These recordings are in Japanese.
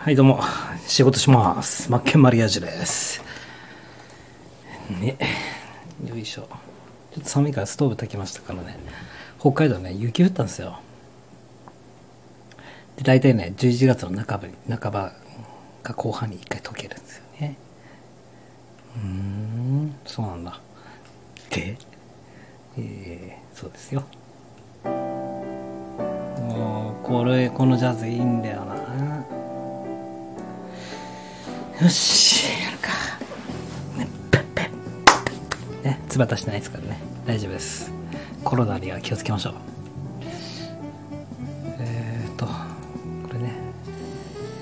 はい、どうも、仕事します。マッケンマリアージュです。ね、よいしょ。ちょっと寒いからストーブ炊きましたからね。北海道ね、雪降ったんですよ。で、大体ね、11月の半ばに、半ばか後半に一回溶けるんですよね。うーん、そうなんだ。で、えー、そうですよ。もう、これ、このジャズいいんだよな。よし、やるか。ね、ペッペッ。ね、つばたしてないですからね。大丈夫です。コロナには気をつけましょう。えーと、これね。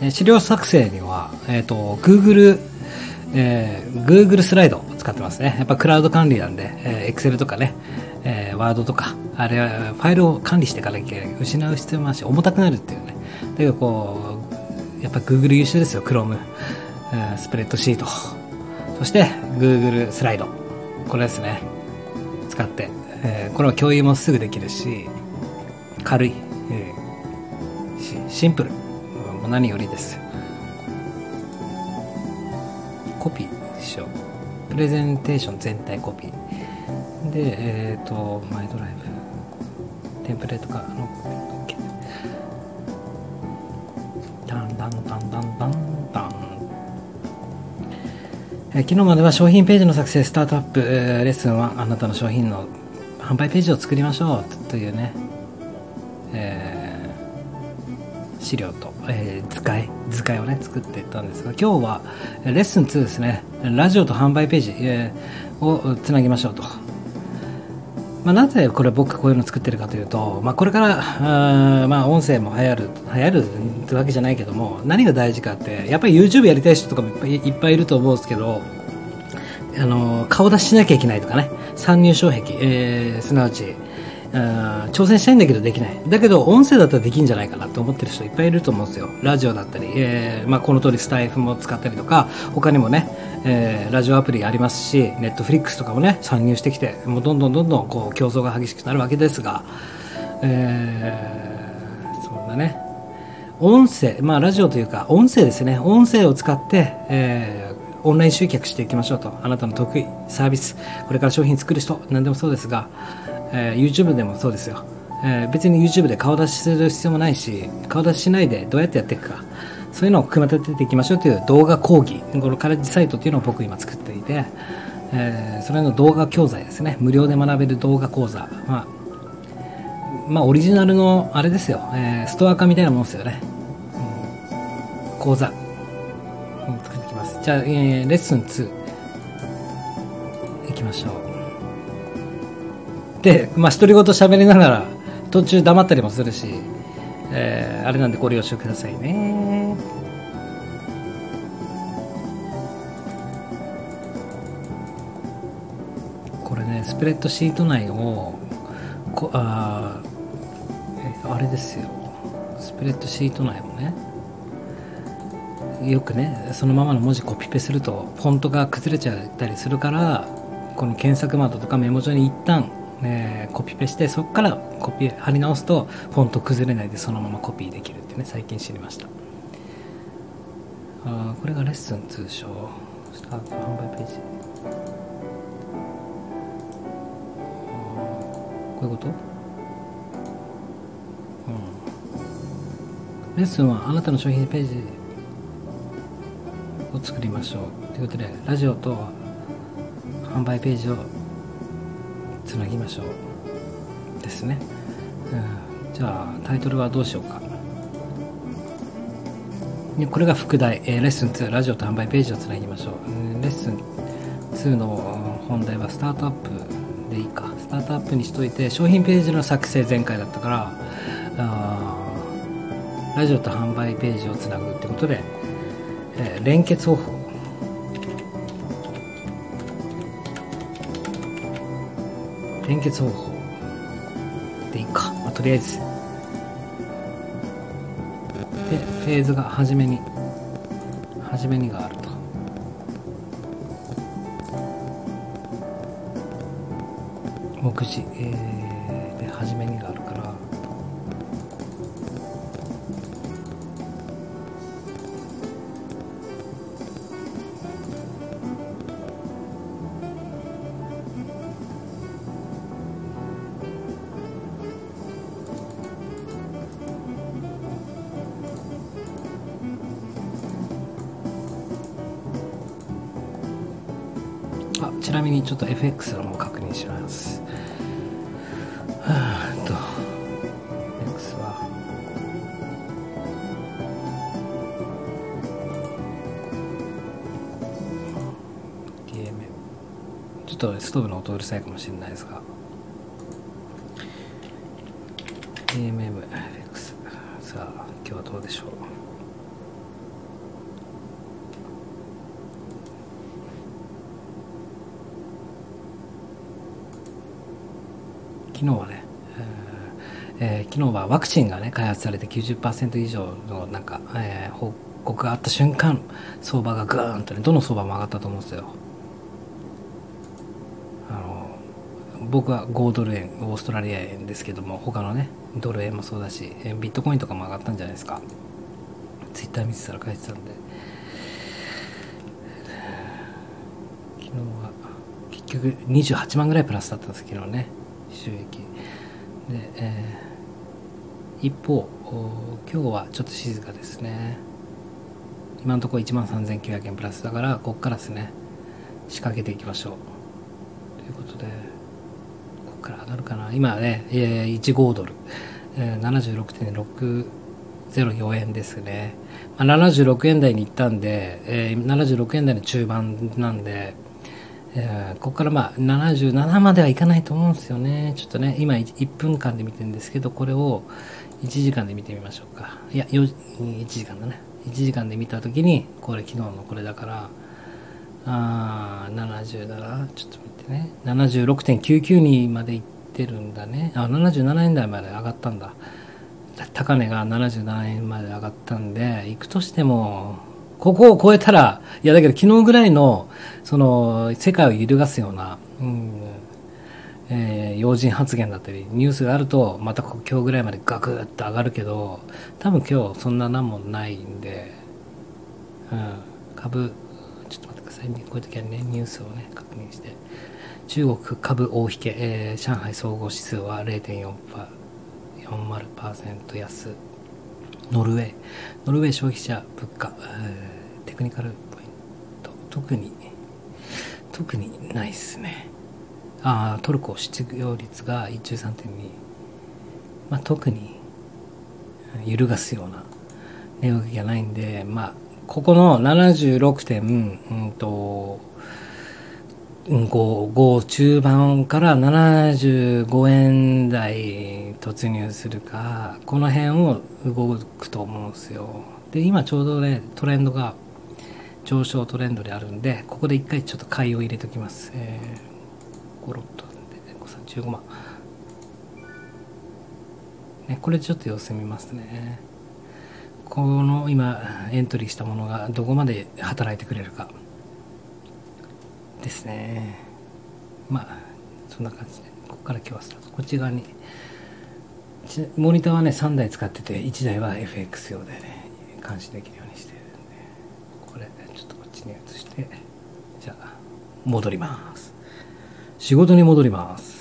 え資料作成には、えっ、と、Google、えー Google スライドを使ってますね。やっぱクラウド管理なんで、えー Excel とかね、えー、Word とか、あれはファイルを管理していかなきゃいけない。失う必要もあるし、重たくなるっていうね。だけどこう、やっぱ Google 優秀ですよ、Chrome。スプレッドシート。そして Google スライド。これですね。使って。えーこれは共有もすぐできるし、軽い。えーしシンプル。もう何よりです。コピーしよう。プレゼンテーション全体コピー。で、えっ、と、マイドライブ。テンプレートかのコピー。え昨日までは商品ページの作成スタートアップ、レッスンはあなたの商品の販売ページを作りましょうというね、えー資料と、えー図解図解をね作っていったんですが今日はレッスン2ですね。ラジオと販売ページ、えーをつなぎましょうと。まあ、なぜこれ僕こういうの作ってるかというと、まあ、これからあまあ音声も流行る流行るってわけじゃないけども何が大事かってやっぱり YouTube やりたい人とかもいっぱいいっぱいいると思うんですけどあの顔出ししなきゃいけないとかね。参入障壁、えーすなわち挑戦したいんだけどできない。だけど音声だったらできるんじゃないかなと思ってる人いっぱいいると思うんですよ。ラジオだったり、えーまあ、この通りスタイフも使ったりとか他にもね、えーラジオアプリありますしネットフリックスとかもね参入してきてもうどんどんどんどんこう競争が激しくなるわけですが、えーそうだね。音声、まあラジオというか音声ですね。音声を使って、えーオンライン集客していきましょうと。あなたの得意サービス。これから商品作る人何でもそうですが、えー YouTube でもそうですよ、えー別に YouTube で顔出しする必要もないし顔出ししないでどうやってやっていくか。そういうのを組み立てていきましょうという動画講義このカレッジサイトというのを僕今作っていて、えーそれの動画教材ですね。無料で学べる動画講座、まあまあオリジナルのあれですよ、えーストア化みたいなもんですよね、うん。講座、作っていきます。じゃあ、えーレッスン2いきましょう。でまあ独り言喋りながら途中黙ったりもするし、えーあれなんでご了承くださいね。これねスプレッドシート内をこああれですよ。スプレッドシート内をねよくねそのままの文字コピペするとフォントが崩れちゃったりするからこの検索窓とかメモ帳に一旦、えーコピペしてそこからコピー貼り直すとフォント崩れないでそのままコピーできるってね最近知りました。あこれがレッスン2でしょスタート販売ページ。こういうこと？うん。レッスンはあなたの商品ページを作りましょう。ということでラジオと販売ページをつなぎましょう。ですね、うん、じゃあタイトルはどうしようか。これが副題、えーレッスン2ラジオと販売ページをつなぎましょう、うんレッスン2の本題はスタートアップでいいか。スタートアップにしといて商品ページの作成前回だったからあラジオと販売ページをつなぐってことで、えー連結方法。連結方法でいいか、まあとりあえず。でフェーズが初めに初めにがあると。目次、えー。ちょっとストーブの音うるさいかもしれないですが。AMMFX さあ今日はどうでしょう？昨日はね、えーえー昨日はワクチンがね開発されて90%以上のなんか、えー報告があった瞬間相場がグーンとねどの相場も上がったと思うんですよあの僕は5ドル円オーストラリア円ですけども他のねドル円もそうだしビットコインとかも上がったんじゃないですか。ツイッター見てたら書いてたんで。昨日は結局28万ぐらいプラスだったんです昨日ね。収益。で、えー一方今日はちょっと静かですね。今のところ1万3900円プラスだからここからですね。仕掛けていきましょう。ここから上がるかな。今ね、えー1ドル、えー、76.604円ですね、まあ、76円台に行ったんで、えー76円台の中盤なんで、えーここからまあ77まではいかないと思うんですよね。ちょっとね今 1, 分間で見てるんですけどこれを1時間で見てみましょうか。いや1時間だね1時間で見た時にこれ昨日のこれだからあー77ちょっと見て。ね。76.99にまでいってるんだね。あ77円台まで上がったんだ。高値が77円まで上がったんで行くとしてもここを超えたらいやだけど昨日ぐらいのその世界を揺るがすような、うんえー要人発言だったりニュースがあるとまた今日ぐらいまでガクッと上がるけど多分今日そんな何もないんで、うん、株ちょっと待ってくださいねこういう時はねニュースをね確認して中国株大引け、えー上海総合指数は0.4%パー40%安。ノルウェーノルウェー消費者物価、テクニカルポイント。特に特にないですね。あトルコ失業率が13.2まあ特に揺るがすような値動きがないんでまあここの76点、うんと、5, 5中盤から75円台突入するかこの辺を動くと思うんですよ。で今ちょうどねトレンドが上昇トレンドであるんでここで一回ちょっと買いを入れておきます、えー、5ロットなんで15万。ねこれちょっと様子見ますね。この今エントリーしたものがどこまで働いてくれるかですね。まあそんな感じで。ここから今日はスタート。こっち側にモニターはね3台使ってて1台は FX 用でね監視できるようにしてるんで。これちょっとこっちに移してじゃあ戻ります。仕事に戻ります。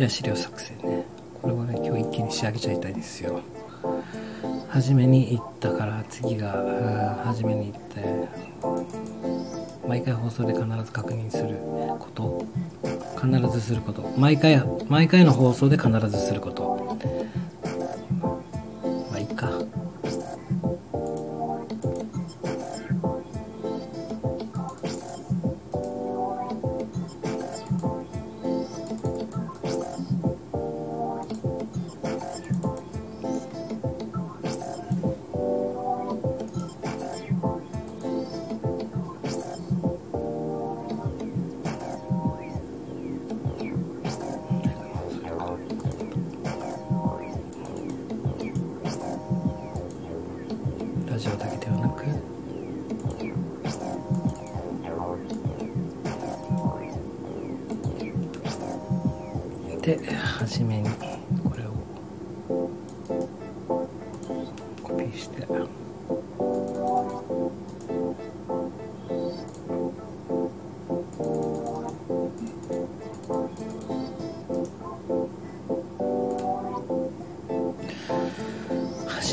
では資料作成ね。これはね今日一気に仕上げちゃいたいですよ。初めに行ったから次が初めに行って毎回放送で必ず確認すること。必ずすること。毎回毎回の放送で必ずすること。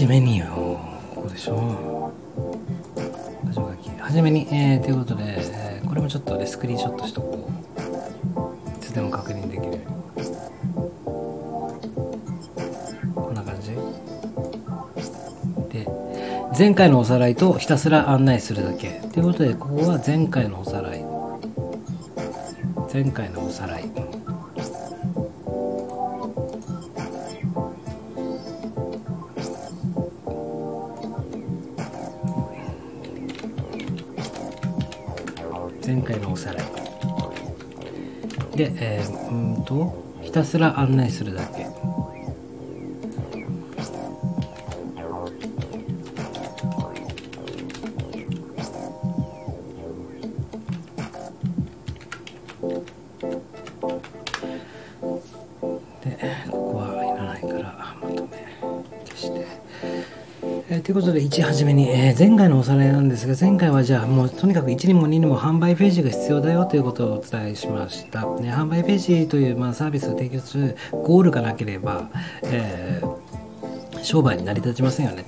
じめによここでしょ。箇条書きはじめに、えー、ということで、えーこれもちょっとねスクリーンショットしとこう。いつでも確認できるように。こんな感じ。で前回のおさらいとひたすら案内するだけ。ということでここは前回のおさらい。前回のおさらい。うんとひたすら案内するだけ。ということで一初めに、えー前回のおさらいなんですが前回はじゃあもうとにかく1にも2にも販売ページが必要だよということをお伝えしました、ね、販売ページという、まあ、サービスを提供するゴールがなければ、えー商売に成り立ちませんよね。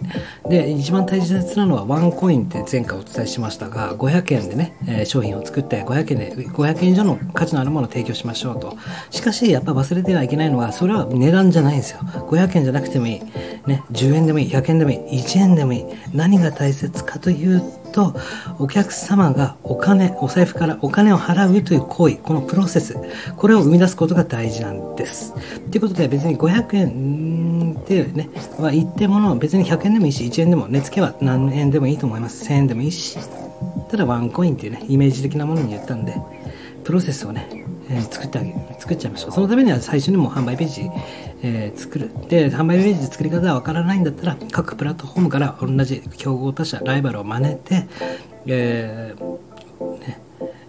で、一番大切なのはワンコインって前回お伝えしましたが、500円でね、え商品を作って500円で、500円以上の価値のあるものを提供しましょうと。しかし、やっぱ忘れてはいけないのは、それは値段じゃないんですよ。500円じゃなくてもいい。ね、10円でもいい、100円でもいい、1円でもいい。何が大切かというと、お客様がお金、お財布からお金を払うという行為、このプロセス、これを生み出すことが大事なんです。ということで、別に500円うーんってね、は言ってもの、別に100円でもいいし、1円でも、値付けは何円でもいいと思います。1000円でもいいし、ただワンコインっていうね、イメージ的なものに言ったんで、プロセスをね、えー作ってあげる、作っちゃいましょう。そのためには最初にもう販売ページ、えー作る。で、販売イメージ作り方がわからないんだったら、各プラットフォームから同じ競合他社、ライバルを真似て、えーね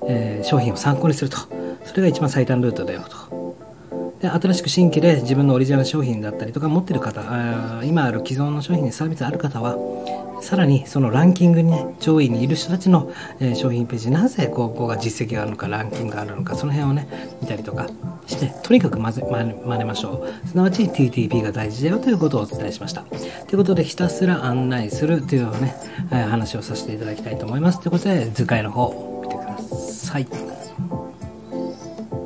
えー商品を参考にすると。それが一番最短ルートだよと。で新しく新規で自分のオリジナル商品だったりとか持ってる方あ今ある既存の商品にサービスある方はさらにそのランキングに、ね、上位にいる人たちの、えー商品ページなぜここが実績があるのかランキングがあるのかその辺をね見たりとかしてとにかく混ぜ真似ましょう。すなわち TTP が大事だよということをお伝えしました。ということでひたすら案内するというね、えー話をさせていただきたいと思います。ということで図解の方を見てください。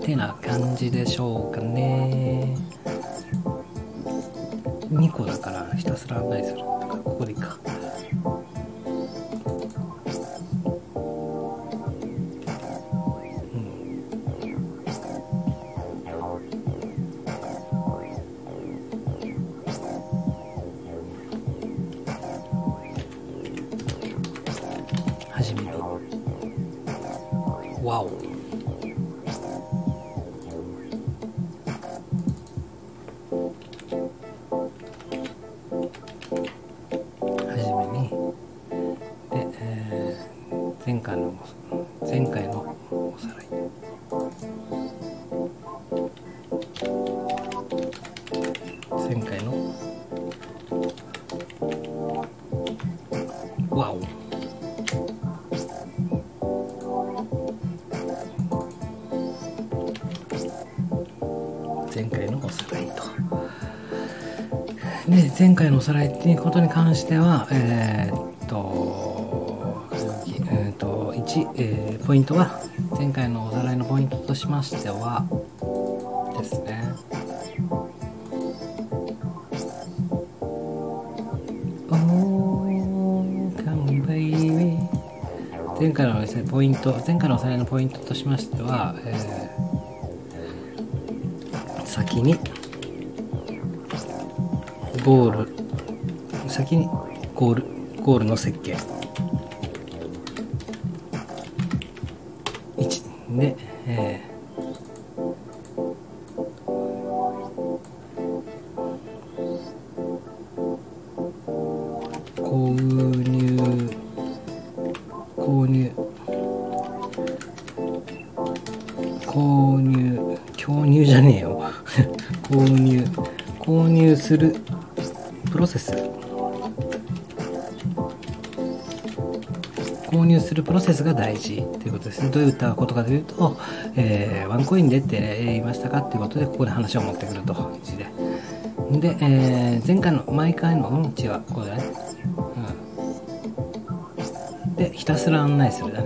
てな感じでしょうかね。2個だからひたすら案内する。とかここでいいか。前回のおさらいっていうことに関してはえーっとえーっと1、えーポイントは前回のおさらいのポイントとしましてはですね。前回のですねポイント前回のおさらいのポイントとしましては、えー先にゴール。先にゴール。ゴールの設計。1で、えー。購入購入購入購入じゃねえよ。購入購入するプロセス。購入するプロセスが大事ということですね。どういったことかというと、えーワンコインでって言いましたかということでここで話を持ってくると1で。で、えー前回の毎回のうんちはこうだねうん。でひたすら案内する。だね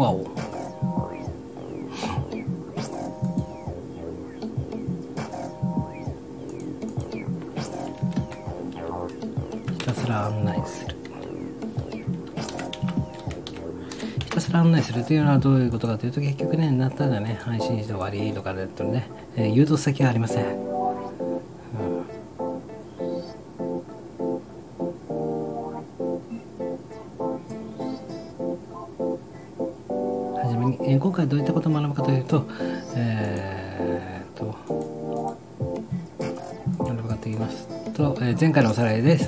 わお。ひたすら案内する。ひたすら案内するというのはどういうことかというと結局ねなったらね配信して終わりとかだとね、えー誘導先はありません。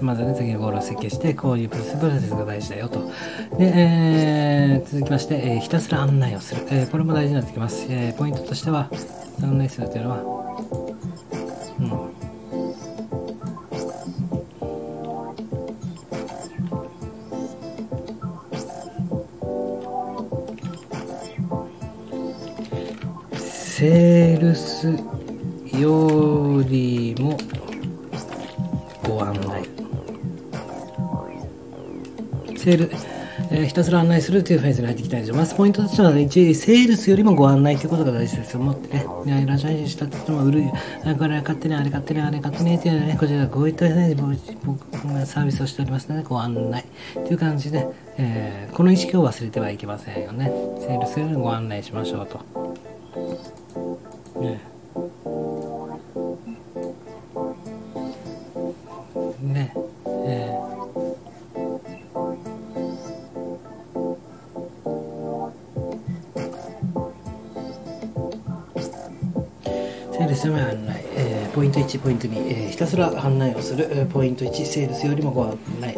まずね、次のゴールを設計して、こういうプロセスプロセスが大事だよと。で、えー続きまして、えーひたすら案内をする。えーこれも大事になってきます。えーポイントとしては、案内するというのは、うん。セセール、えーひたすら案内するというフェーズに入っていきたいと思います。ポイントとしては、一セールスよりもご案内ということが大事ですよ。もってね、ねラジオ配信したっても売る、あこれ買ってね、あれ買ってね、あれ買ってねっていうのね、こちらこういったね、僕僕がサービスをしておりますので、ご案内という感じで、えーこの意識を忘れてはいけませんよね。セールスよりもご案内しましょうと。ね1、ポイント2、えーひたすら案内をする、ポイント1、セールスよりもご案内、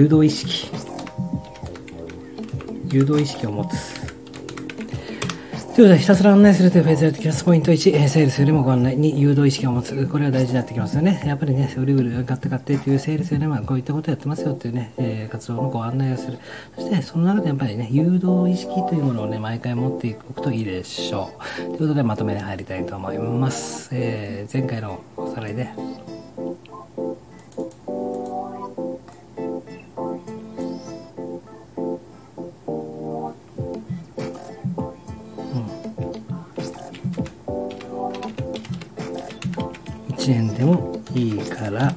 誘導意識。誘導意識を持つ。ということでひたすら案内するというフェーズやってきます。ポイント1、セールスよりもご案内2誘導意識を持つ。これは大事になってきますよね。やっぱりね売る売る買って買ってというセールスよりもこういったことをやってますよっていうね、え活動のご案内をする。そしてその中でやっぱりね誘導意識というものをね毎回持っておくといいでしょう。ということでまとめに入りたいと思います、えー前回のおさらいで1円でもいいから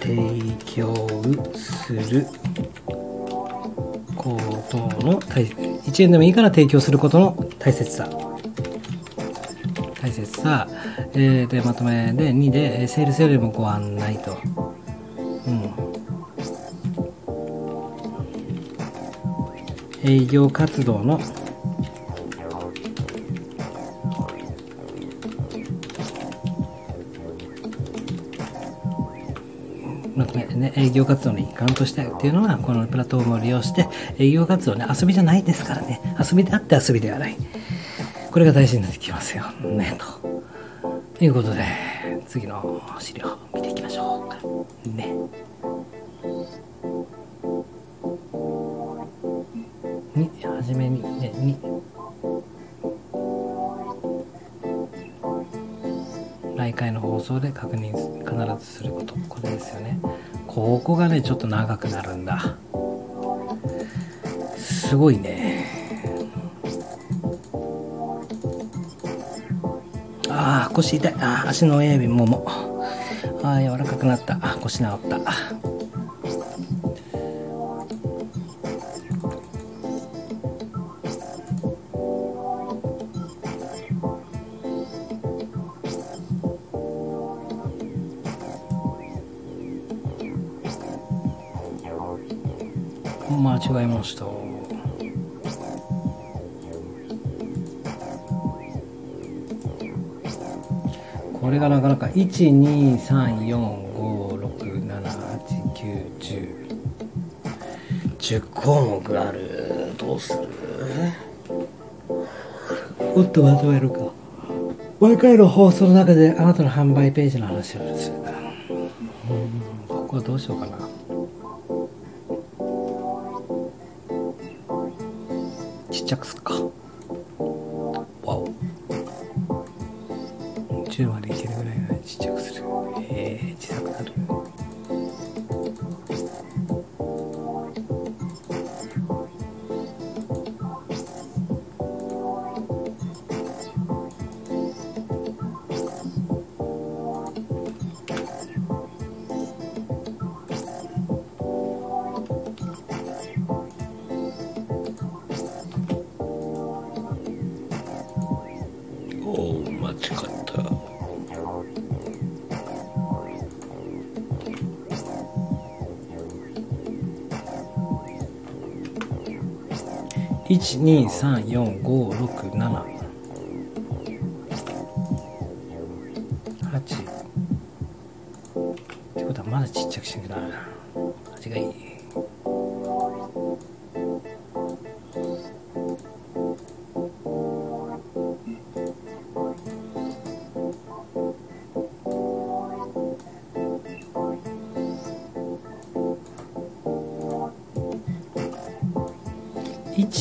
提供する。ことの大1円でもいいから提供することの大切さ。大切さ、えーでまとめで2でえセールスよりもご案内と、うん、営業活動の営業活動の一環としてっていうのはこのプラットフォームを利用して営業活動ね遊びじゃないですからね。遊びであって遊びではない。これが大事になってきますよ。ねということで次のねちょっと長くなるんだ。すごいね。ああ腰痛い。あ足の親指ももああ柔らかくなった。あ腰治った。した。これがなかなか一二三四五六七八九十。十項目ある。どうする？もっとまとめるか。毎回の放送の中であなたの販売ページの話をする。か、うん、ここはどうしようかな。ちっちゃくすっか。わお。10までいけるぐらいの1234567 8ってことはまだちっちゃくしなきゃな。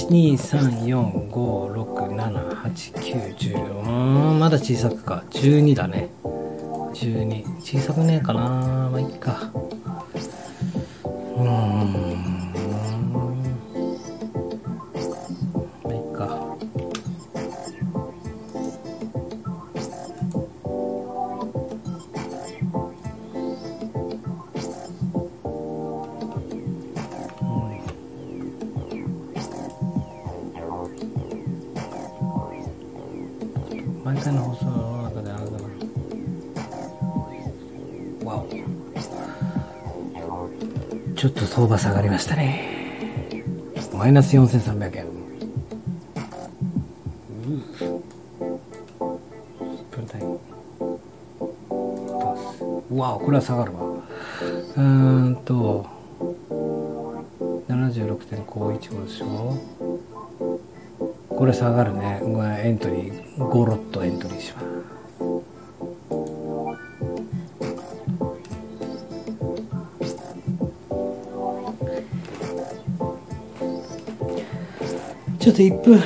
12345678910うんまだ小さくか。12だね。12小さくねえかな。毎回の放送の中であれだな。わお。ちょっと相場下がりましたね。マイナス4300円。分単位わこれは下がるわ。うーんと。76.515でしょ。これ下がるね。エントリー。5ロットエントリーします。ちょっと1分。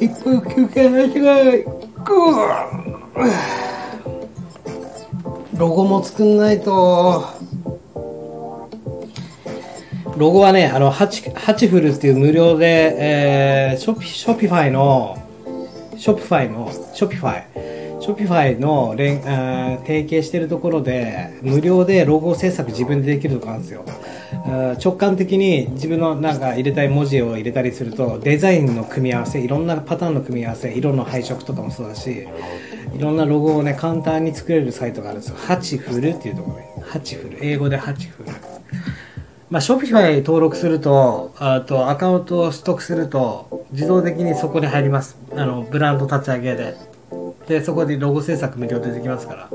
1分休憩入ってこいぐーロゴも作んないと。ロゴはね、あの、ハチ、 Hatchful っていう無料で、えー、ショピ、 Shopify の、 Shopify の、 Shopify、Shopify の連、あー提携してるところで、無料でロゴ制作自分でできるとこあるんですよ。直感的に自分のなんか入れたい文字を入れたりすると、デザインの組み合わせ、いろんなパターンの組み合わせ、色の配色とかもそうだし、いろんなロゴをね、簡単に作れるサイトがあるんですよ。 Hatchful っていうところね。 Hatchful。英語で Hatchful。まあ、 Shopify 登録すると、あとアカウントを取得すると、自動的にそこに入ります。あの、ブランド立ち上げで。で、そこでロゴ制作無料でできますか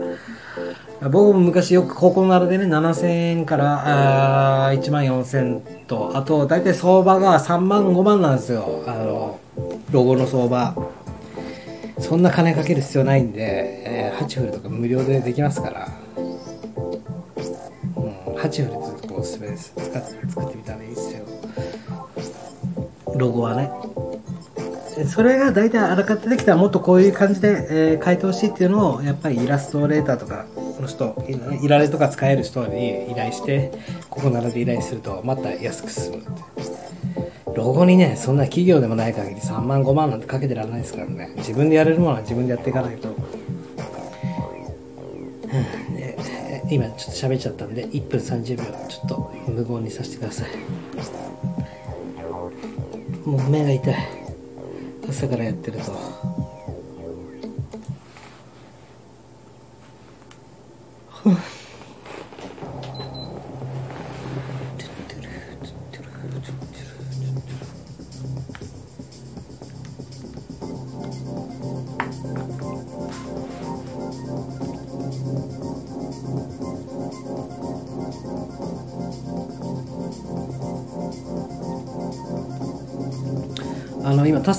ら。僕も昔よくココナラでね、7000円からあー1万4000と、あと、大体相場が3万5万なんですよ。あの、ロゴの相場。そんな金かける必要ないんで、えー、 Hatchful とか無料でできますから。うん、ハチフルおすすめです。使作ってみたらいいですよ。ロゴはね。それが大体あらかたできたらもっとこういう感じで、えー書いてほしいっていうのをやっぱりイラストレーターとかの人いられとか使える人に依頼してここならで依頼するとまた安く進むってロゴにねそんな企業でもない限り3万5万なんてかけてられないですからね自分でやれるものは自分でやっていかないと、今ちょっと喋っちゃったんで1分30秒ちょっと無言にさせてください。もう目が痛い。朝からやってると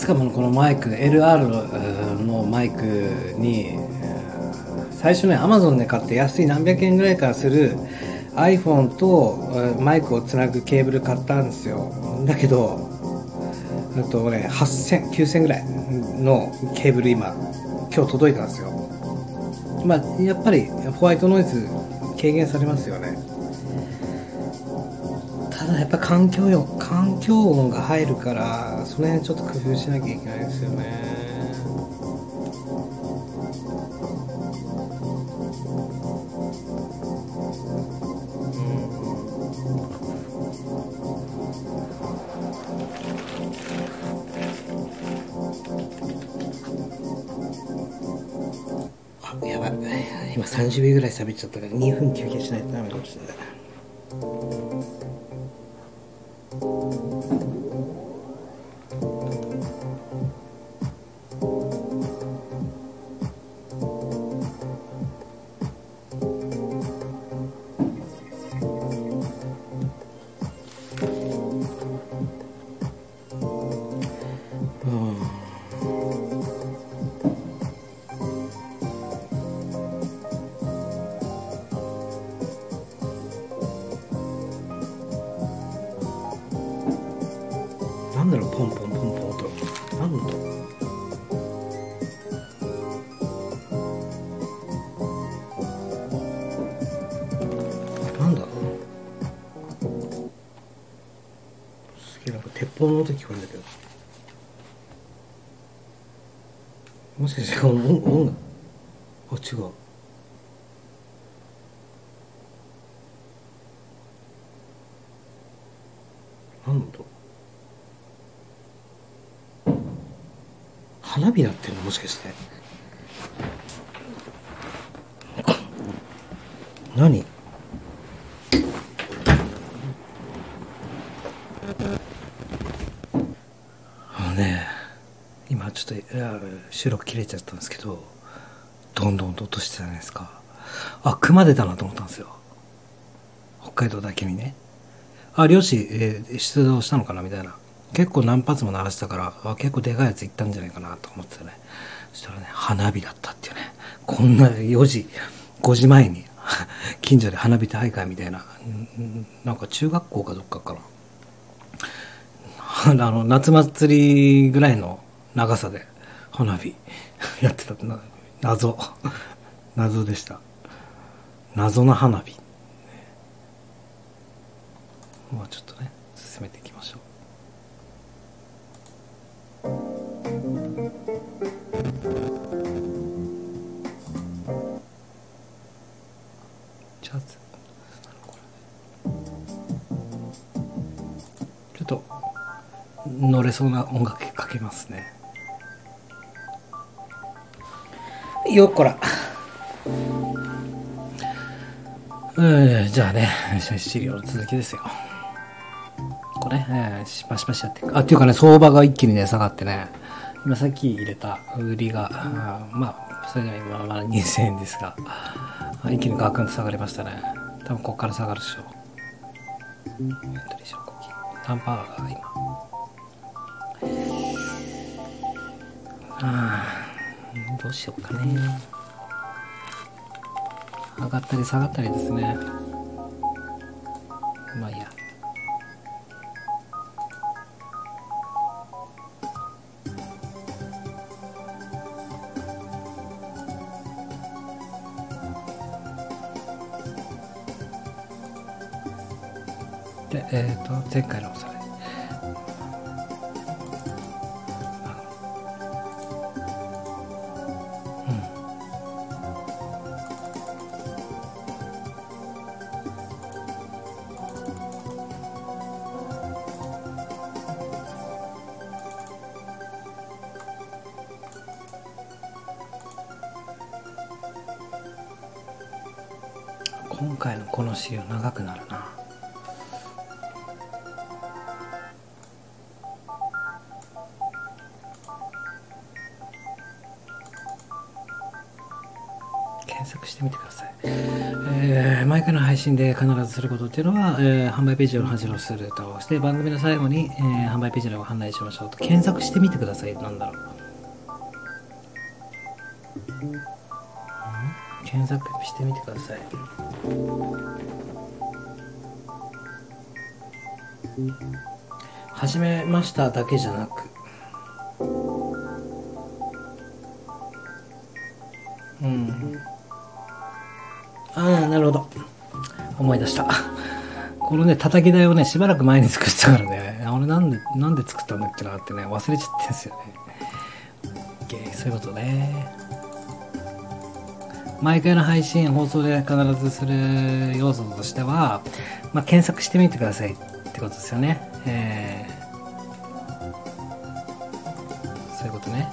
あの今タスカムのこのマイク LR のマイクに最初ねアマゾンで買って安い何百円ぐらいからする iPhone とマイクをつなぐケーブル買ったんですよ。だけどあとね8000、9000ぐらいのケーブル今今日届いたんですよ。まあやっぱりホワイトノイズ軽減されますよね。ただやっぱ環境よ環境音が入るからその辺ちょっと工夫しなきゃいけないですよね。あやばい。今30秒ぐらい喋っちゃったから2分休憩しないとダメかもしれない子供の時砲の音聞こえるんだけどもしかしてこの音音楽あ違う何の音花火鳴ってんのもしかして何あのね今ちょっといや収録切れちゃったんですけどどんどんと落としてたじゃないですか。あ熊出たなと思ったんですよ。北海道だけにね。あ漁師、えー出動したのかなみたいな。結構何発も鳴らしたからあ結構でかいやつ行ったんじゃないかなと思ってたね。そしたらね花火だったっていうね。こんな4時5時前に 近所で花火大会みたいな。なんか中学校かどっかかな。あの夏祭りぐらいの長さで。花火。やってた謎。謎でした。謎の花火。もうちょっとね進めていきましょう。ジャズちょっと乗れそうな音楽かけますね。よっこら。うんじゃあね資料の続きですよ。これ、えー、しばしばしやっていくあっていうかね相場が一気にね下がってね今さっき入れた売りがあまあそれでは今まだ2000円ですが一気にガクンと下がりましたね。多分ここから下がるでしょう。エントリー証拠金タンパワーが今。あー。どうしようかね。上がったり下がったりですね。まあいいや。でえっ、と前回のおさ今回のこの資料長くなるな検索してみてください。えー、毎回の配信で必ずすることっていうのは、えー、販売ページを恥をするとして、番組の最後に、えー、販売ページを案内しましょうと、検索してみてください。なんだろう。検索してみてください。始めましただけじゃなく、うん。ああ、なるほど。思い出した。このね、叩き台をね、しばらく前に作ってたからね、俺なんで、なんで作ったんだっけなってね、忘れちゃってんすよね OK。そういうことね。毎回の配信、放送で必ずする要素としては、まあ、検索してみてくださいってことですよね。えー、そういうことね。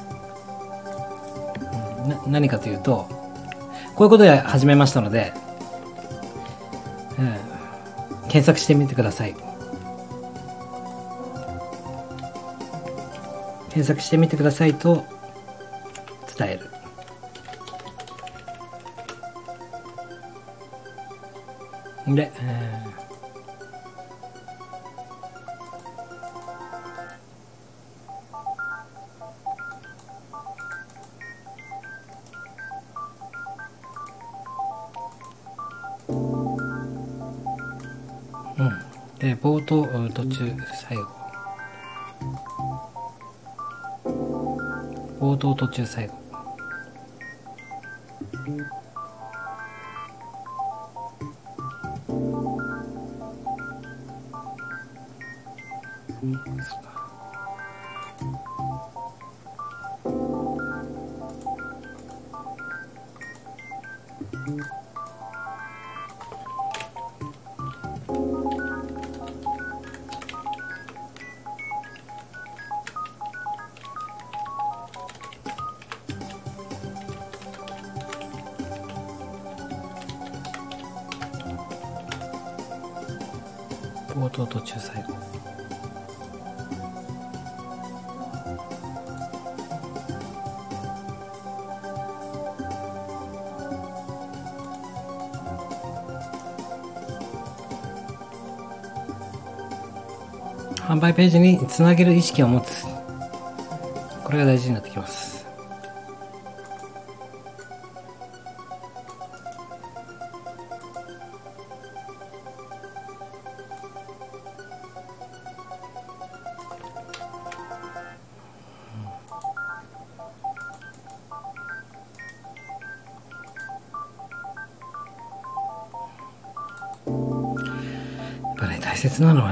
な何かというと、こういうことで始めましたので、うん、検索してみてください。検索してみてくださいと伝える。で、えーで冒頭途中最後。冒頭途中最後。つなげる意識を持つ。これが大事になってきます。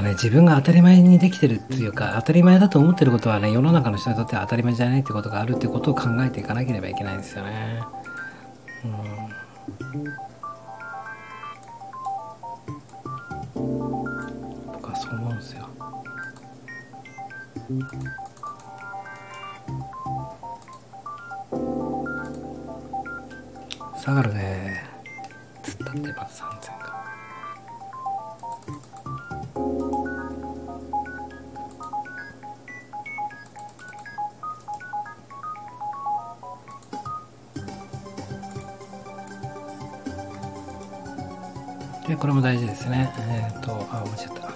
ね自分が当たり前にできてるっていうか当たり前だと思ってることはね世の中の人にとっては当たり前じゃないってことがあるってことを考えていかなければいけないんですよね。うん、僕はそう思うんですよ。下がるね。つったってまだ3000でこれも大事ですね。えっ、ー、とあ間違った。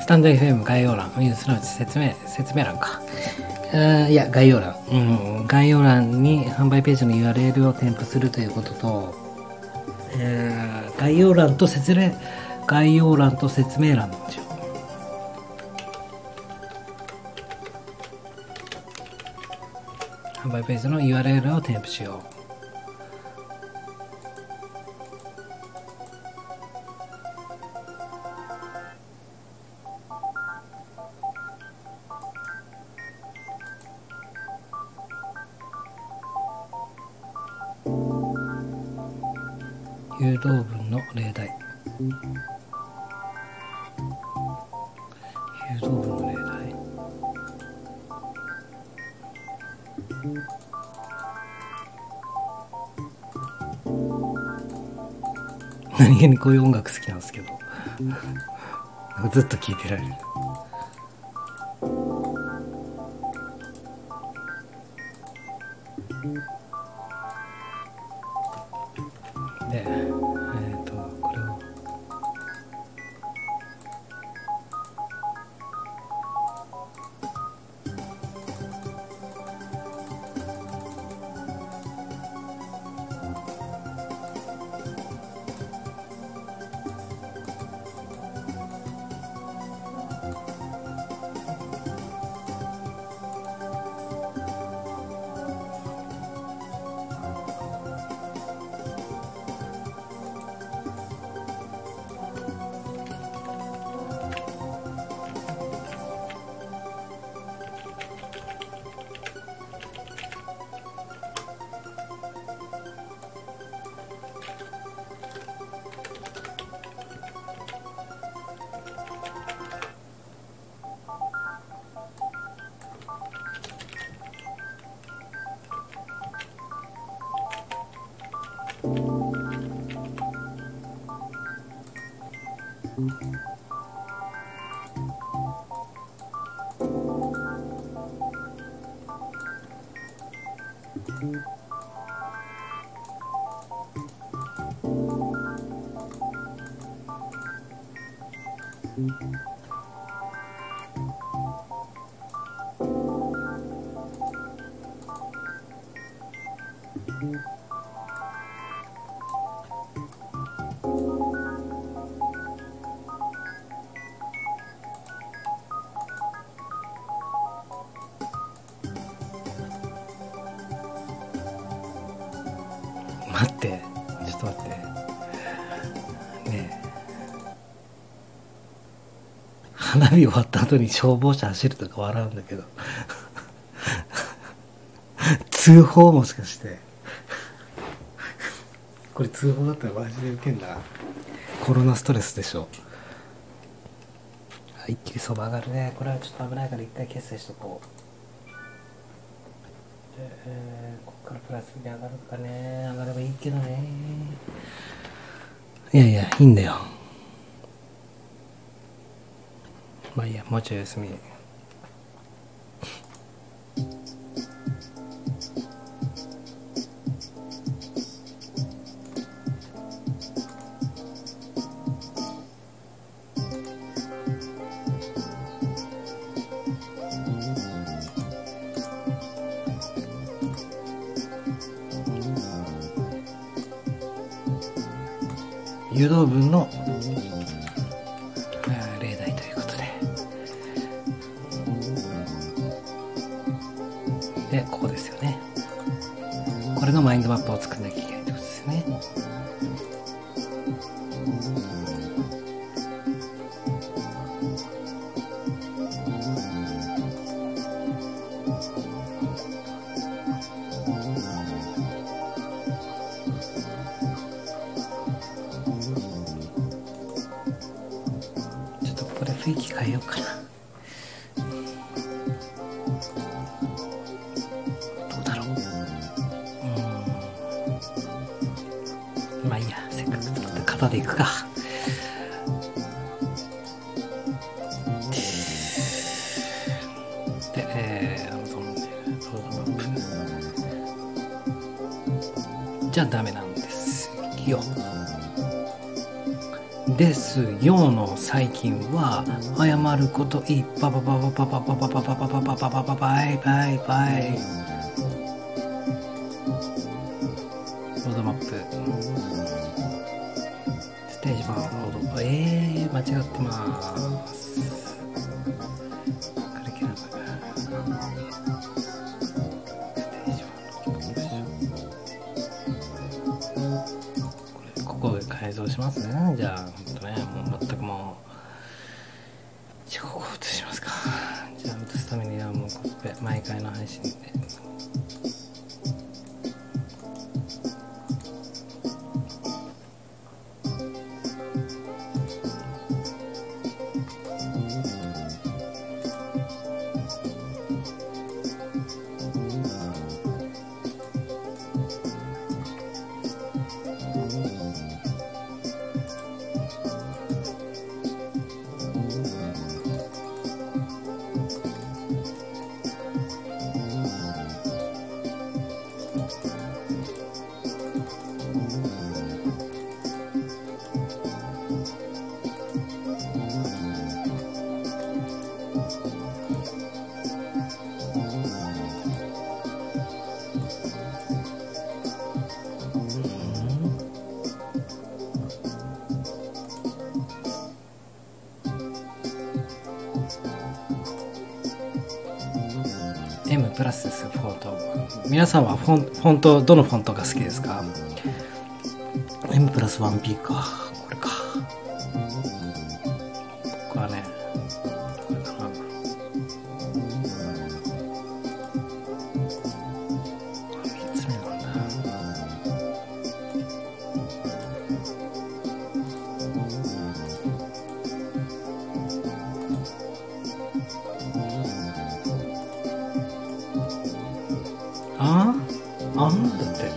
スタンド FM 概要欄すなわち説明説明欄か。あいや概要欄、うん、概要欄に販売ページの URL を添付するということと、えー、概要欄と説明概要欄と説明欄のうち販売ページの URL を添付しよう。ですけど。ずっと聞いてられる。花火終わった後に消防車走るとか笑うんだけど。通報もしかして。これ通報だったらマジでウケんな。コロナストレスでしょ。あ一気にそば上がるね。これはちょっと危ないから一回決済しとこう。で、えーこっからプラスに上がるかね。上がればいいけどね。いやいやいいんだよまあいいやもうちょい休みステージ1ロード。えー、間違ってます。カリキュラムステージ1ここで改造しますね。じゃあほんとねもう全くもうじゃあここ映しますかじゃあ映すためにはもうコスペ毎回の配信で。フォントどのフォントが好きですか？M プラス 1P か。これか。僕はねこれかな3つ目なんだ。あああ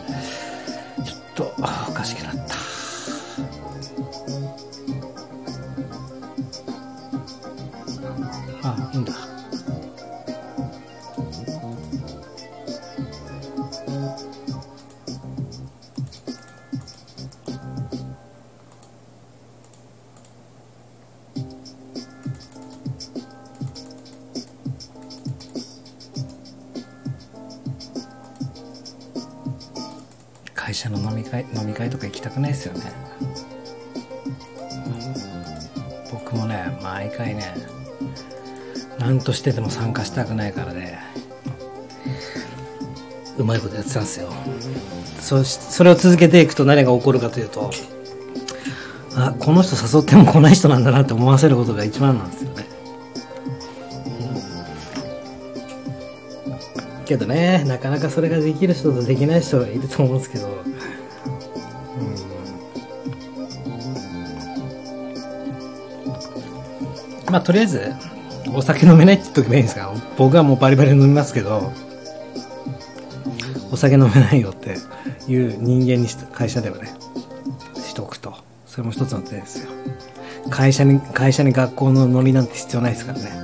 としてでも参加したくないからね。うまいことやってたんですよ。そしそれを続けていくと何が起こるかというとあこの人誘っても来ない人なんだなって思わせることが一番なんですよね。けどねなかなかそれができる人とできない人がいると思うんですけど、うん、まあとりあえずお酒飲めないって言っとけばいいんですか？僕はもうバリバリ飲みますけどお酒飲めないよっていう人間に会社ではねしとくと。それも一つの手ですよ。会社に会社に学校のノリなんて必要ないですからね。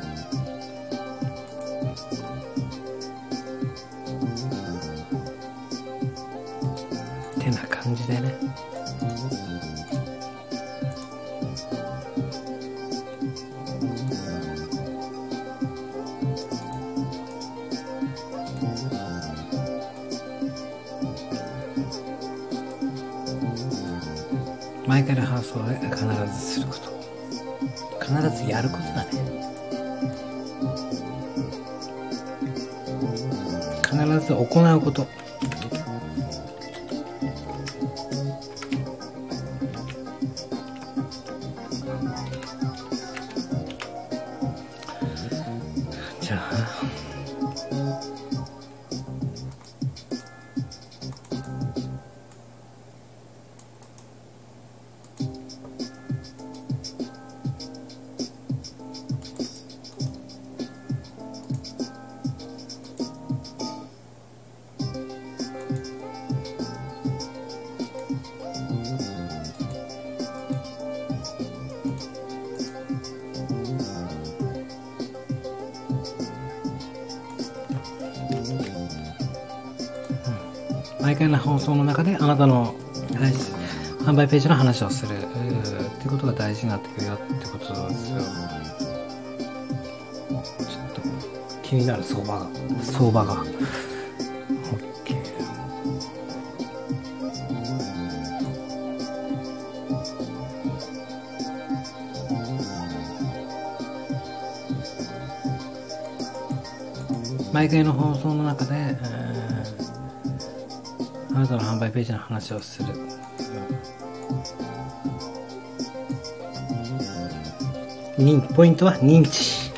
毎回の放送で必ずすること。必ずやることだね。必ず行うこと。販売ページの話をする。っていうことが大事になってくるよってことですよ。ちょっと気になる相場が。相場が。OK 毎回の放送の中で、えーあなたの販売ページの話をする。ポイントは認知。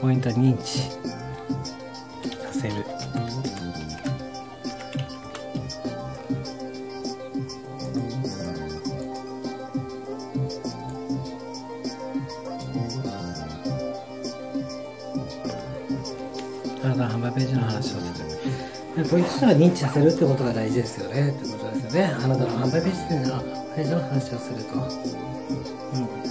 ポイントは認知させる。あなたの販売ページの話をする。ポイントは認知させるってことが大事ですよね。ってことですよね。あなたの販売ページっていうのは、ページの話をすると。うん。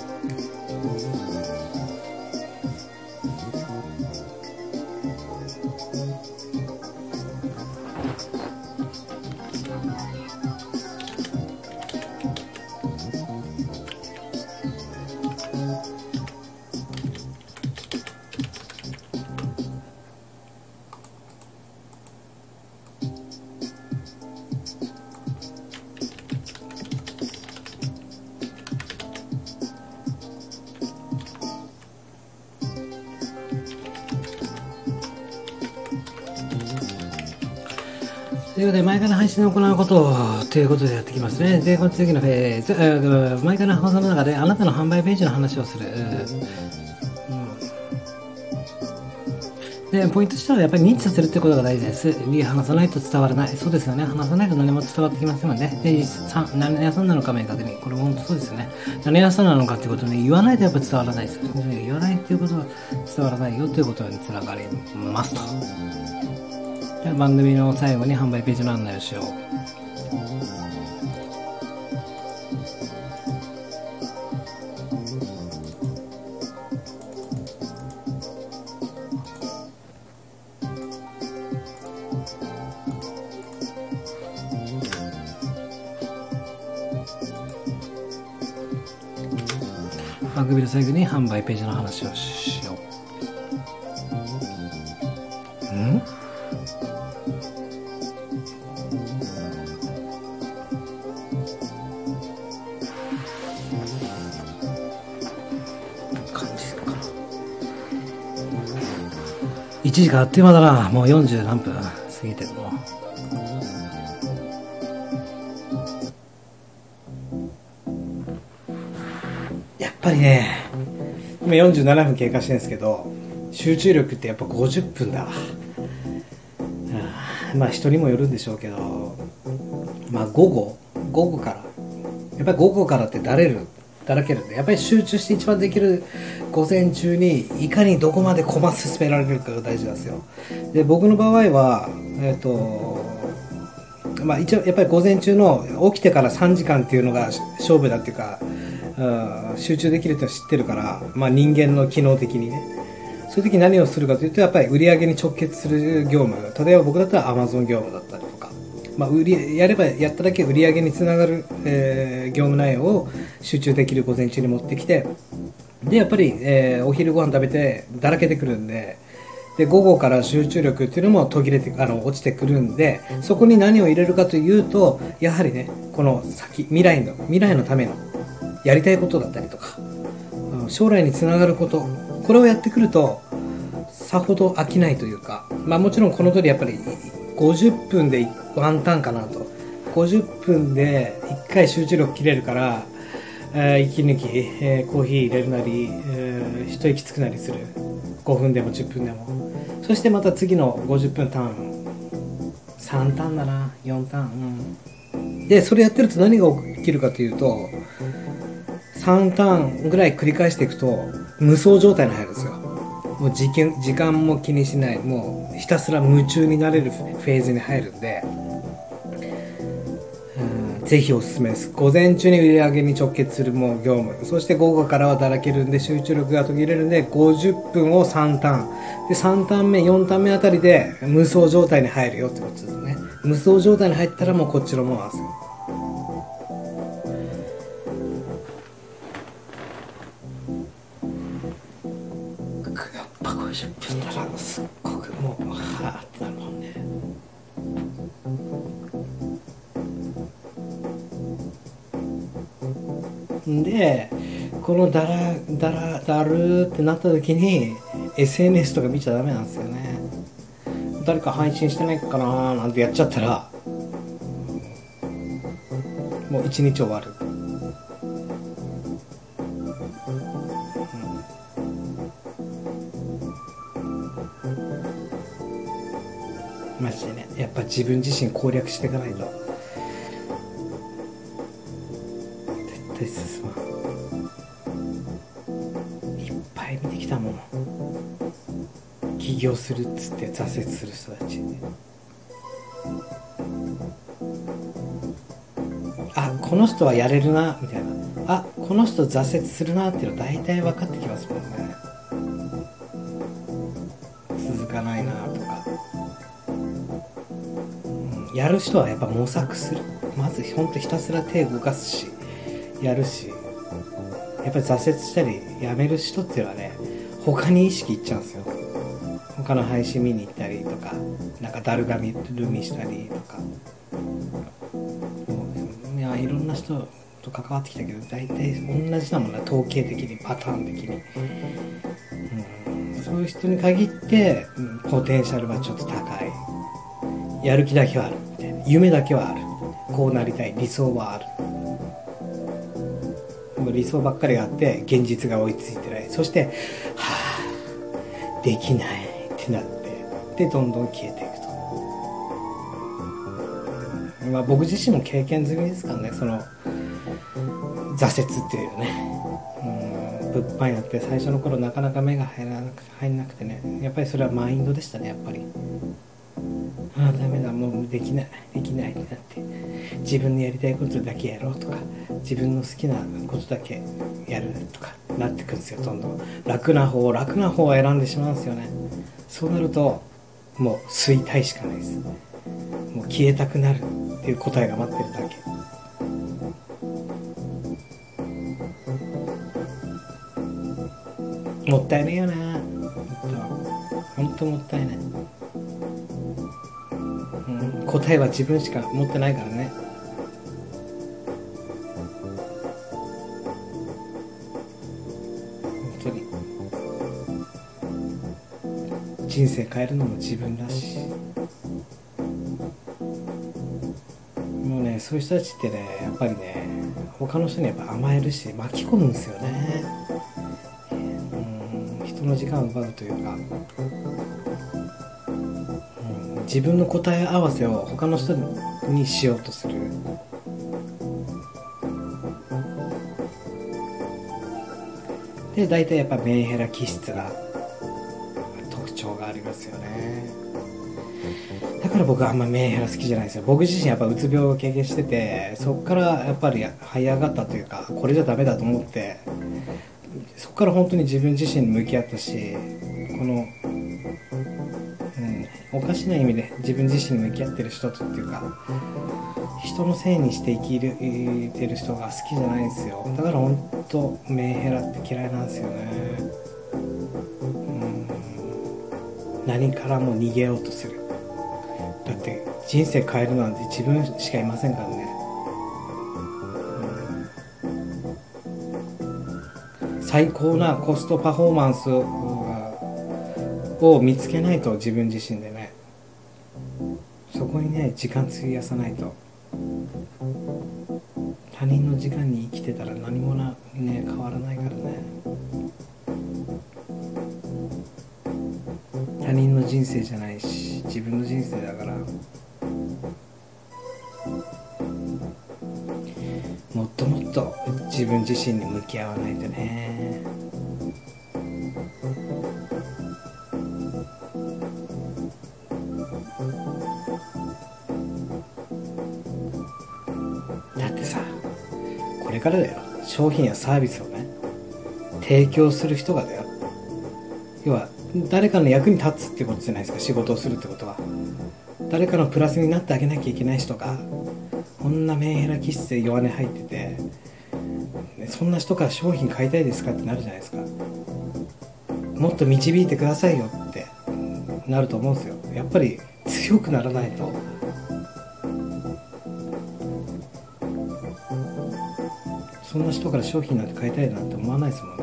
ということでやってきますね。で、この次のフェーズ、えー前から放送の中であなたの販売ページの話をする。で、ポイントとしてはやっぱり認知させるってことが大事です。リ話さないと伝わらない。そうですよね。話さないと何も伝わってきませんもんね。で、さ何屋さんなのか明確に。これも本当そうですよね。何屋さんなのかってことをね、言わないとやっぱ伝わらないです。言わないっていうことは伝わらないよということにつながりますと。番組の最後に販売ページの案内をしよう。ページの話をしよう。ん？感じかな。1時間あっという間だな。もう40何分過ぎてるもう。やっぱりね、今47分経過してるんですけど、集中力ってやっぱ50分だ。まあ人にもよるんでしょうけど、まあ午後、午後から、やっぱり午後からってだれる、だらけるんで、やっぱり集中して一番できる午前中にいかにどこまで駒進められるかが大事なんですよ。で、僕の場合は、えっ、と、まあ一応やっぱり午前中の起きてから3時間っていうのが勝負だっていうか、集中できるって知ってるから、まあ、人間の機能的にね。そういう時何をするかというとやっぱり売り上げに直結する業務。例えば僕だったらアマゾン業務だったりとか、まあ、売りやればやっただけ売り上げにつながる、えー業務内容を集中できる午前中に持ってきてでやっぱり、えーお昼ご飯食べてだらけてくるんでで午後から集中力っていうのも途切れてあの落ちてくるんでそこに何を入れるかというとやはりねこの先未来の未来のためのやりたいことだったりとか将来につながることこれをやってくるとさほど飽きないというかまあもちろんこの通りやっぱり50分でワンタンかなと。50分で1回集中力切れるから、えー息抜き、えーコーヒー入れるなり、えー一息つくなりする。5分でも10分でも。そしてまた次の50分ターン。3ターンだな。4ターン、うん、でそれやってると何が起きるかというと3ターンぐらい繰り返していくと無双状態に入るんですよ。もう時間時間も気にしない。もうひたすら夢中になれるフェーズに入るんで。ぜひおすすめです。午前中に売り上げに直結するもう業務。そして午後からはだらけるんで集中力が途切れるんで50分を3ターン。で3ターン目4ターン目あたりで無双状態に入るよってことですね。無双状態に入ったらもうこっちのもんなんですよ。のだらだらだるってなった時に SNS とか見ちゃダメなんですよね。誰か配信してないかななんてやっちゃったらもう一日終わる。マジでねやっぱ自分自身攻略していかないと。するっつって挫折する人たち。あこの人はやれるなみたいな。あこの人挫折するなっていうの大体分かってきますもんね。続かないなとか。うんやる人はやっぱ模索する。まずほんとひたすら手動かすしやるしやっぱり挫折したりやめる人っていうのはね他に意識いっちゃうんですよ他の配信見に行ったりとかなんかだるがみるみしたりとか。いやいろんな人と関わってきたけど大体同じだもんな統計的にパターン的に、うん、そういう人に限って、うんポテンシャルはちょっと高い。やる気だけはある夢だけはある。こうなりたい。理想はある。理想ばっかりがあって現実が追いついてない。そしてはあできない。ってなってでどんどん消えていくと、まあ、僕自身も経験済みですからねその挫折っていうね。うん物販やって最初の頃なかなか目が入らなく入んなくてね。やっぱりそれはマインドでしたねやっぱり。ああダメだもうできないできないってなって。自分のやりたいことだけやろうとか自分の好きなことだけやるとかなってくるんですよどんどん。楽な方楽な方を選んでしまうんですよね。そうなるともう衰退しかないです。もう消えたくなるっていう答えが待ってるだけ。もったいないよな。本当もったいない、うん、答えは自分しか持ってないからね人生変えるのも自分だし。もうねそういう人たちってねやっぱりね他の人にやっぱ甘えるし巻き込むんですよね。うん人の時間を奪うというか、うん、自分の答え合わせを他の人にしようとする。で大体やっぱメンヘラ気質がありますよね。だから僕はあんまメンヘラ好きじゃないですよ。僕自身やっぱうつ病を経験しててそこからやっぱり這い上がったというかこれじゃダメだと思ってそこから本当に自分自身に向き合ったしこの、うん、おかしな意味で自分自身に向き合ってる人とっていうか人のせいにして生きるてる人が好きじゃないんですよ。だから本当メンヘラって嫌いなんですよね。何からも逃げようとする。だって人生変えるなんて自分しかいませんからね、最高なコストパフォーマンスを見つけないと自分自身でね。そこにね時間費やさないと。他人の時間に生きてたら何もな、ね、変わらないから。生じゃないし自分の人生だから。もっともっと自分自身に向き合わないとね。だってさこれからだよ。商品やサービスをね提供する人がだよ。誰かの役に立つってことじゃないですか仕事をするってことは。誰かのプラスになってあげなきゃいけない人がこんなメンヘラ気質で弱音入っててそんな人から商品買いたいですかってなるじゃないですか。もっと導いてくださいよってなると思うんですよ。やっぱり強くならないと。そんな人から商品なんて買いたいなんて思わないですもん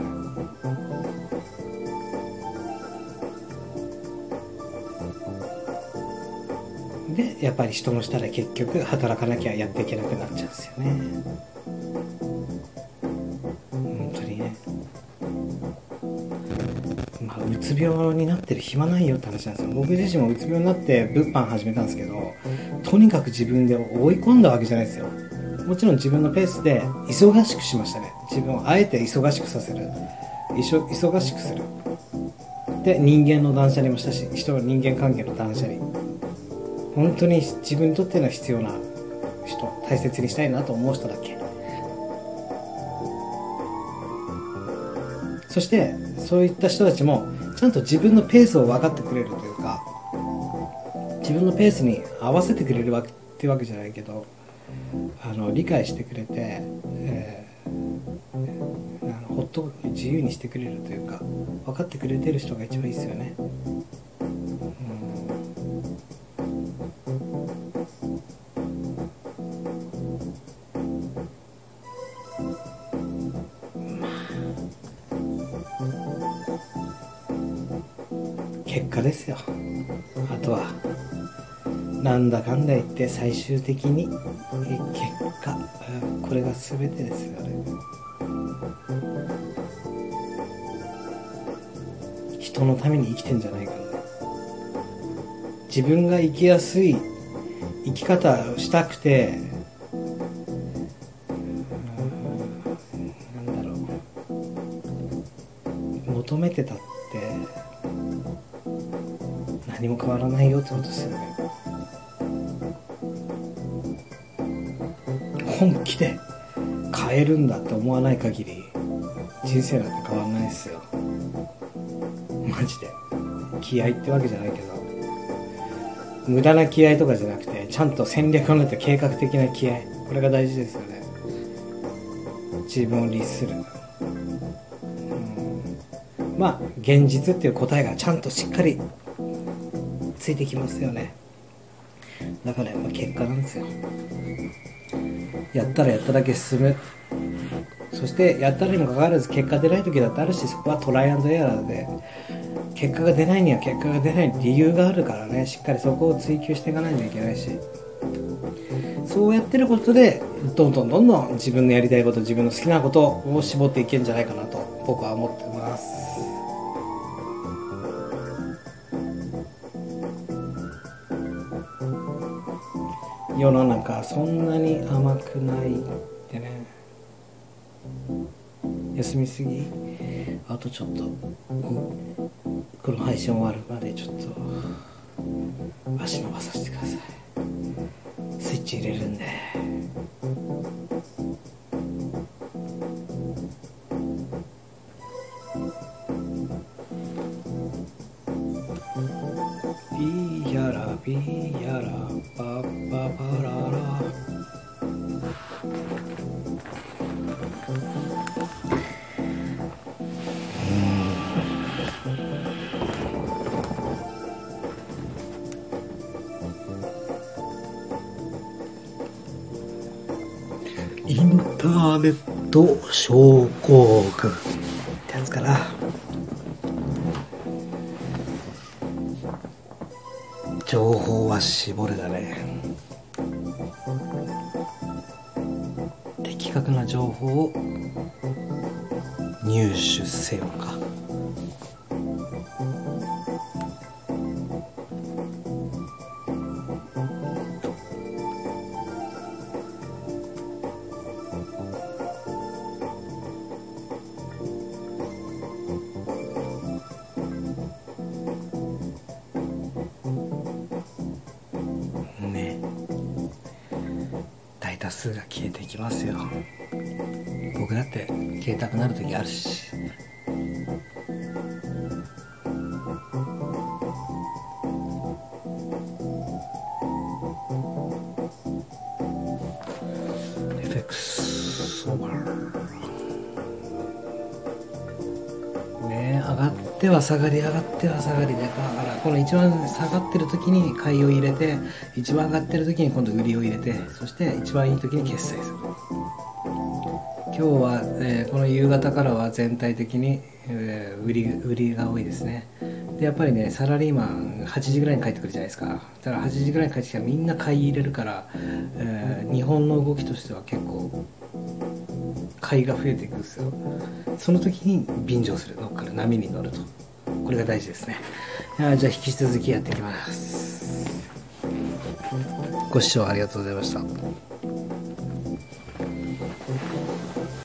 やっぱり人の下で結局働かなきゃやっていけなくなっちゃうんですよね。本当にね。まあうつ病になってる暇ないよって話なんですよ。僕自身もうつ病になって物販始めたんですけどとにかく自分で追い込んだわけじゃないですよ。もちろん自分のペースで忙しくしましたね。自分をあえて忙しくさせる。忙しくする。で人間の断捨離もしたし人の人間関係の断捨離。本当に自分にとっての必要な人大切にしたいなと思う人だけそしてそういった人たちもちゃんと自分のペースを分かってくれるというか自分のペースに合わせてくれるわけってわけじゃないけどあの理解してくれて、えー、あのほっと自由にしてくれるというか分かってくれてる人が一番いいですよね。かんだ言って最終的に結果これが全てですよね。人のために生きてんじゃないかな自分が生きやすい生き方をしたくてなんだろう。求めてたって何も変わらないよってことですよね。本気で変えるんだって思わない限り人生なんて変わらないですよ。マジで。気合ってわけじゃないけど。無駄な気合とかじゃなくてちゃんと戦略を練った計画的な気合。これが大事ですよね。自分を律する、うん、まあ現実っていう答えがちゃんとしっかりついてきますよね。だからやっぱ結果なんですよ。やったらやっただけ進む。そしてやったにもかかわらず結果出ない時だってあるしそこはトライアンドエラーで。結果が出ないには結果が出ない理由があるからね。しっかりそこを追求していかないといけないし。そうやってることでどんどんどんどん自分のやりたいこと自分の好きなことを絞っていけるんじゃないかなと僕は思って世の中そんなに甘くないってね。休みすぎあとちょっとこの配信終わるまでちょっと足伸ばさせてください。スイッチ入れるんで。インターネット症候群ってやつかな。情報は絞れだね。的確な情報を入手せよか。下がり上がっては下がりでだからこの一番下がってる時に買いを入れて一番上がってる時に今度売りを入れてそして一番いい時に決済する。今日は、えーこの夕方からは全体的に、えー売り売りが多いですね。でやっぱりねサラリーマン8時ぐらいに帰ってくるじゃないですか。だから8時ぐらいに帰ってきたらみんな買い入れるから、えー日本の動きとしては結構買いが増えていくんですよ。その時に便乗する。どっから波に乗ると。これが大事ですね。あじゃあ引き続きやっていきます。ご視聴ありがとうございました。